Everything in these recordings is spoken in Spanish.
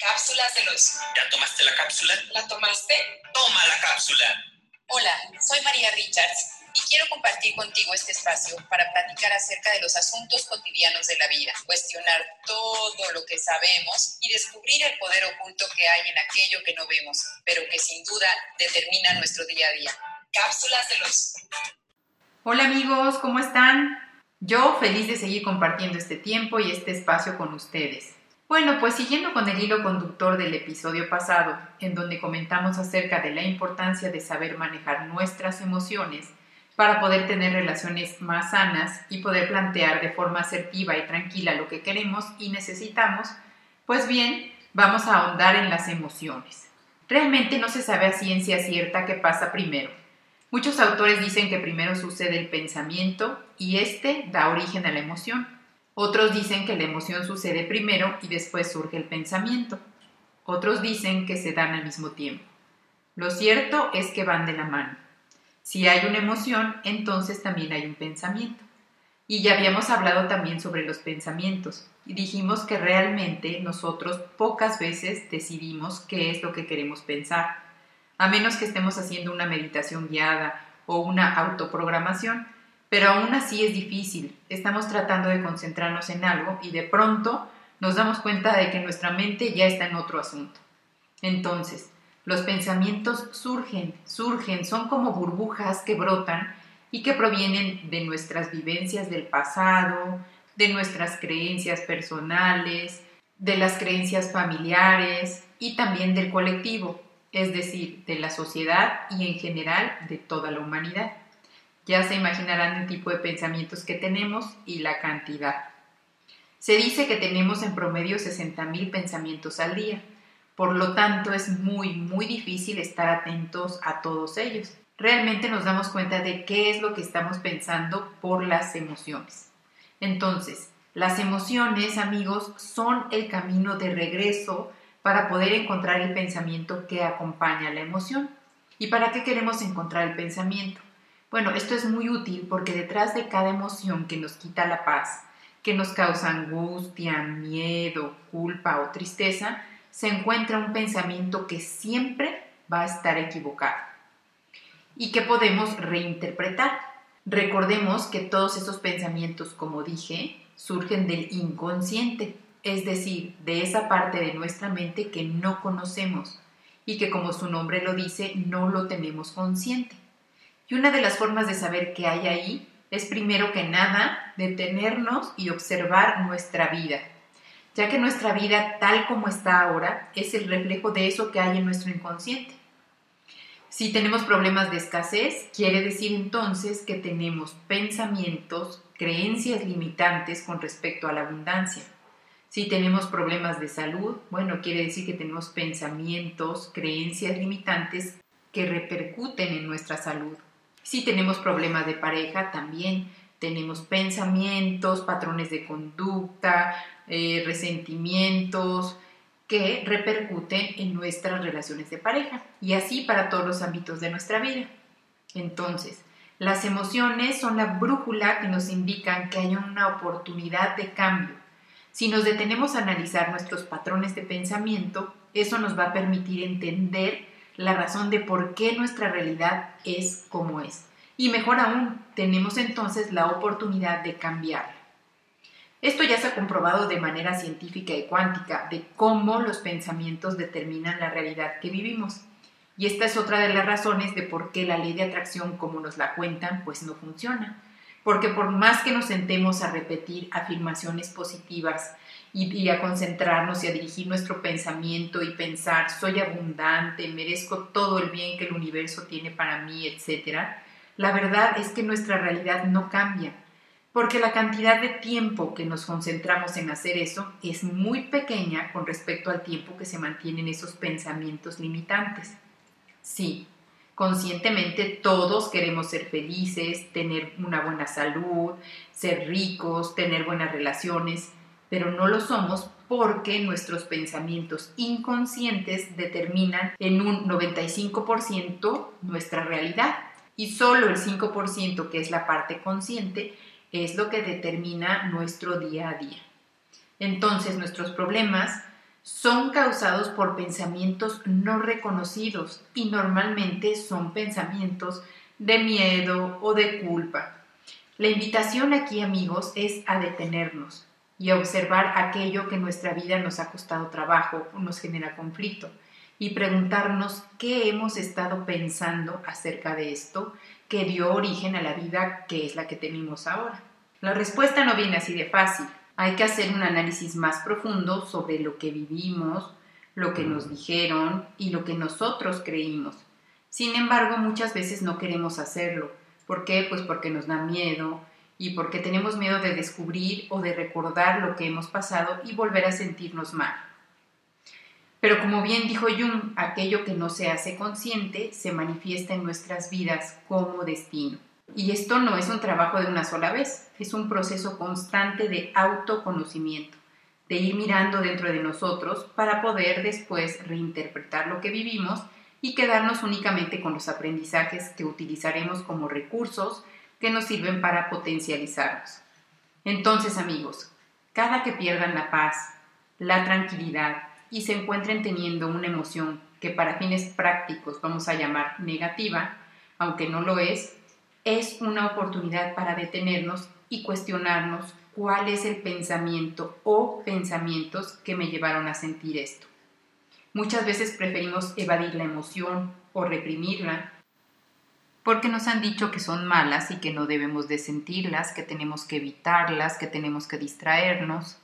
Cápsulas de los. ¿Ya tomaste la cápsula? ¿La tomaste? Toma la cápsula. Hola, soy María Richards y quiero compartir contigo este espacio para platicar acerca de los asuntos cotidianos de la vida, cuestionar todo lo que sabemos y descubrir el poder oculto que hay en aquello que no vemos, pero que sin duda determina nuestro día a día. Cápsulas de los. Hola amigos, ¿cómo están? Yo feliz de seguir compartiendo este tiempo y este espacio con ustedes. Bueno, pues siguiendo con el hilo conductor del episodio pasado, en donde comentamos acerca de la importancia de saber manejar nuestras emociones para poder tener relaciones más sanas y poder plantear de forma asertiva y tranquila lo que queremos y necesitamos, pues bien, vamos a ahondar en las emociones. Realmente no se sabe a ciencia cierta qué pasa primero. Muchos autores dicen que primero sucede el pensamiento y este da origen a la emoción. Otros dicen que la emoción sucede primero y después surge el pensamiento. Otros dicen que se dan al mismo tiempo. Lo cierto es que van de la mano. Si hay una emoción, entonces también hay un pensamiento. Y ya habíamos hablado también sobre los pensamientos y dijimos que realmente nosotros pocas veces decidimos qué es lo que queremos pensar, a menos que estemos haciendo una meditación guiada o una autoprogramación pero aún así es difícil. Estamos tratando de concentrarnos en algo y de pronto nos damos cuenta de que nuestra mente ya está en otro asunto. Entonces, los pensamientos surgen, surgen, son como burbujas que brotan y que provienen de nuestras vivencias del pasado, de nuestras creencias personales, de las creencias familiares y también del colectivo, es decir, de la sociedad y en general de toda la humanidad. Ya se imaginarán el tipo de pensamientos que tenemos y la cantidad. Se dice que tenemos en promedio 60.000 pensamientos al día, por lo tanto es muy, muy difícil estar atentos a todos ellos. Realmente nos damos cuenta de qué es lo que estamos pensando por las emociones. Entonces, las emociones, amigos, son el camino de regreso para poder encontrar el pensamiento que acompaña a la emoción. ¿Y para qué queremos encontrar el pensamiento? Bueno, esto es muy útil porque detrás de cada emoción que nos quita la paz, que nos causa angustia, miedo, culpa o tristeza, se encuentra un pensamiento que siempre va a estar equivocado y que podemos reinterpretar. Recordemos que todos esos pensamientos, como dije, surgen del inconsciente, es decir, de esa parte de nuestra mente que no conocemos y que como su nombre lo dice, no lo tenemos consciente. Y una de las formas de saber qué hay ahí es primero que nada detenernos y observar nuestra vida, ya que nuestra vida tal como está ahora es el reflejo de eso que hay en nuestro inconsciente. Si tenemos problemas de escasez, quiere decir entonces que tenemos pensamientos, creencias limitantes con respecto a la abundancia. Si tenemos problemas de salud, bueno, quiere decir que tenemos pensamientos, creencias limitantes que repercuten en nuestra salud. Si tenemos problemas de pareja, también tenemos pensamientos, patrones de conducta, eh, resentimientos que repercuten en nuestras relaciones de pareja y así para todos los ámbitos de nuestra vida. Entonces, las emociones son la brújula que nos indican que hay una oportunidad de cambio. Si nos detenemos a analizar nuestros patrones de pensamiento, eso nos va a permitir entender la razón de por qué nuestra realidad es como es. Y mejor aún, tenemos entonces la oportunidad de cambiarla. Esto ya se ha comprobado de manera científica y cuántica de cómo los pensamientos determinan la realidad que vivimos. Y esta es otra de las razones de por qué la ley de atracción, como nos la cuentan, pues no funciona. Porque por más que nos sentemos a repetir afirmaciones positivas y, a concentrarnos y a dirigir nuestro pensamiento y pensar, soy abundante, merezco todo el bien que el universo tiene para mí, etc., la verdad es que nuestra realidad no cambia, porque la cantidad de tiempo que nos concentramos en hacer eso es muy pequeña con respecto al tiempo que se mantienen esos pensamientos limitantes. Sí, conscientemente todos queremos ser felices, tener una buena salud, ser ricos, tener buenas relaciones, pero no lo somos porque nuestros pensamientos inconscientes determinan en un 95% nuestra realidad y solo el 5%, que es la parte consciente, es lo que determina nuestro día a día. Entonces nuestros problemas son causados por pensamientos no reconocidos y normalmente son pensamientos de miedo o de culpa. La invitación aquí, amigos, es a detenernos y a observar aquello que en nuestra vida nos ha costado trabajo o nos genera conflicto y preguntarnos qué hemos estado pensando acerca de esto que dio origen a la vida que es la que tenemos ahora. La respuesta no viene así de fácil. Hay que hacer un análisis más profundo sobre lo que vivimos, lo que nos dijeron y lo que nosotros creímos. Sin embargo, muchas veces no queremos hacerlo. ¿Por qué? Pues porque nos da miedo y porque tenemos miedo de descubrir o de recordar lo que hemos pasado y volver a sentirnos mal. Pero como bien dijo Jung, aquello que no se hace consciente se manifiesta en nuestras vidas como destino. Y esto no es un trabajo de una sola vez, es un proceso constante de autoconocimiento, de ir mirando dentro de nosotros para poder después reinterpretar lo que vivimos y quedarnos únicamente con los aprendizajes que utilizaremos como recursos que nos sirven para potencializarnos. Entonces, amigos, cada que pierdan la paz, la tranquilidad y se encuentren teniendo una emoción que para fines prácticos vamos a llamar negativa, aunque no lo es, es una oportunidad para detenernos y cuestionarnos cuál es el pensamiento o pensamientos que me llevaron a sentir esto. Muchas veces preferimos evadir la emoción o reprimirla porque nos han dicho que son malas y que no debemos de sentirlas, que tenemos que evitarlas, que tenemos que distraernos.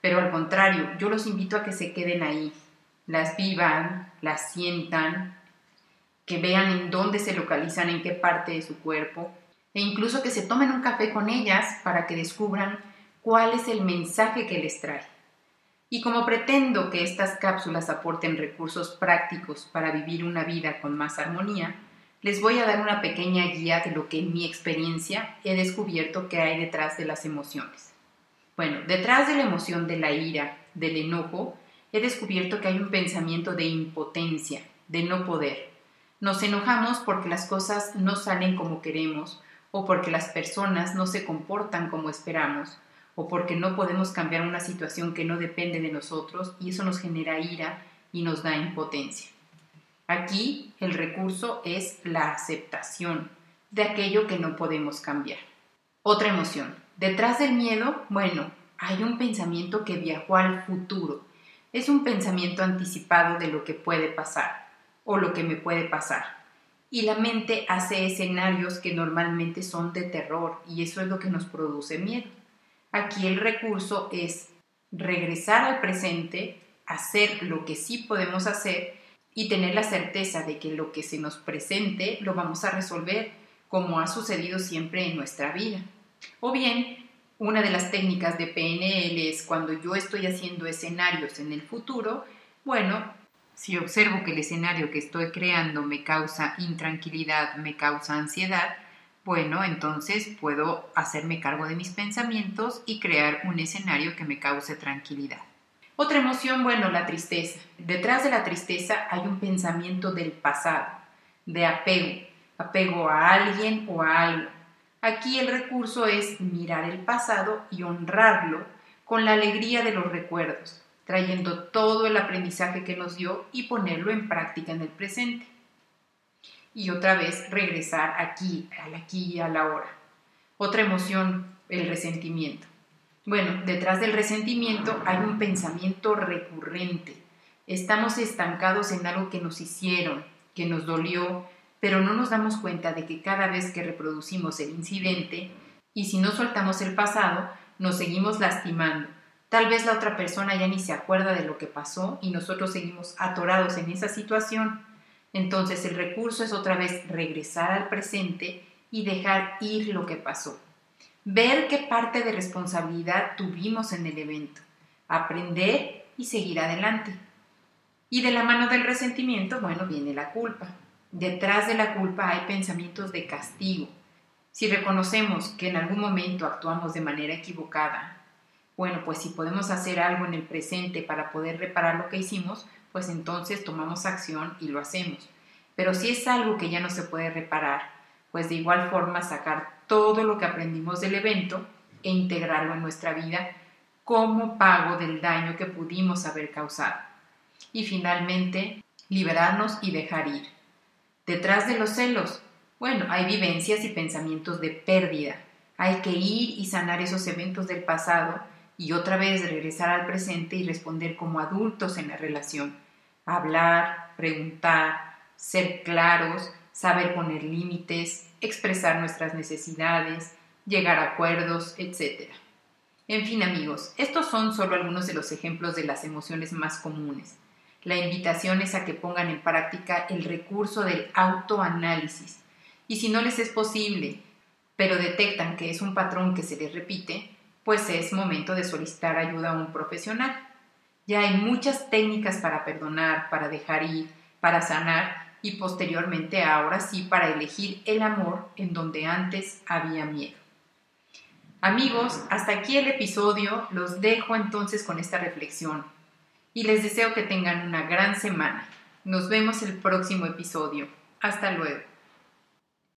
Pero al contrario, yo los invito a que se queden ahí, las vivan, las sientan que vean en dónde se localizan, en qué parte de su cuerpo, e incluso que se tomen un café con ellas para que descubran cuál es el mensaje que les trae. Y como pretendo que estas cápsulas aporten recursos prácticos para vivir una vida con más armonía, les voy a dar una pequeña guía de lo que en mi experiencia he descubierto que hay detrás de las emociones. Bueno, detrás de la emoción de la ira, del enojo, he descubierto que hay un pensamiento de impotencia, de no poder, nos enojamos porque las cosas no salen como queremos, o porque las personas no se comportan como esperamos, o porque no podemos cambiar una situación que no depende de nosotros y eso nos genera ira y nos da impotencia. Aquí el recurso es la aceptación de aquello que no podemos cambiar. Otra emoción. Detrás del miedo, bueno, hay un pensamiento que viajó al futuro. Es un pensamiento anticipado de lo que puede pasar o lo que me puede pasar. Y la mente hace escenarios que normalmente son de terror y eso es lo que nos produce miedo. Aquí el recurso es regresar al presente, hacer lo que sí podemos hacer y tener la certeza de que lo que se nos presente lo vamos a resolver como ha sucedido siempre en nuestra vida. O bien, una de las técnicas de PNL es cuando yo estoy haciendo escenarios en el futuro, bueno, si observo que el escenario que estoy creando me causa intranquilidad, me causa ansiedad, bueno, entonces puedo hacerme cargo de mis pensamientos y crear un escenario que me cause tranquilidad. Otra emoción, bueno, la tristeza. Detrás de la tristeza hay un pensamiento del pasado, de apego, apego a alguien o a algo. Aquí el recurso es mirar el pasado y honrarlo con la alegría de los recuerdos trayendo todo el aprendizaje que nos dio y ponerlo en práctica en el presente. Y otra vez regresar aquí, al aquí y a la hora. Otra emoción, el resentimiento. Bueno, detrás del resentimiento hay un pensamiento recurrente. Estamos estancados en algo que nos hicieron, que nos dolió, pero no nos damos cuenta de que cada vez que reproducimos el incidente, y si no soltamos el pasado, nos seguimos lastimando Tal vez la otra persona ya ni se acuerda de lo que pasó y nosotros seguimos atorados en esa situación. Entonces el recurso es otra vez regresar al presente y dejar ir lo que pasó. Ver qué parte de responsabilidad tuvimos en el evento. Aprender y seguir adelante. Y de la mano del resentimiento, bueno, viene la culpa. Detrás de la culpa hay pensamientos de castigo. Si reconocemos que en algún momento actuamos de manera equivocada, bueno, pues si podemos hacer algo en el presente para poder reparar lo que hicimos, pues entonces tomamos acción y lo hacemos. Pero si es algo que ya no se puede reparar, pues de igual forma sacar todo lo que aprendimos del evento e integrarlo en nuestra vida como pago del daño que pudimos haber causado. Y finalmente, liberarnos y dejar ir. Detrás de los celos, bueno, hay vivencias y pensamientos de pérdida. Hay que ir y sanar esos eventos del pasado y otra vez regresar al presente y responder como adultos en la relación. Hablar, preguntar, ser claros, saber poner límites, expresar nuestras necesidades, llegar a acuerdos, etc. En fin amigos, estos son solo algunos de los ejemplos de las emociones más comunes. La invitación es a que pongan en práctica el recurso del autoanálisis. Y si no les es posible, pero detectan que es un patrón que se les repite, pues es momento de solicitar ayuda a un profesional. Ya hay muchas técnicas para perdonar, para dejar ir, para sanar y posteriormente ahora sí para elegir el amor en donde antes había miedo. Amigos, hasta aquí el episodio, los dejo entonces con esta reflexión y les deseo que tengan una gran semana. Nos vemos el próximo episodio. Hasta luego.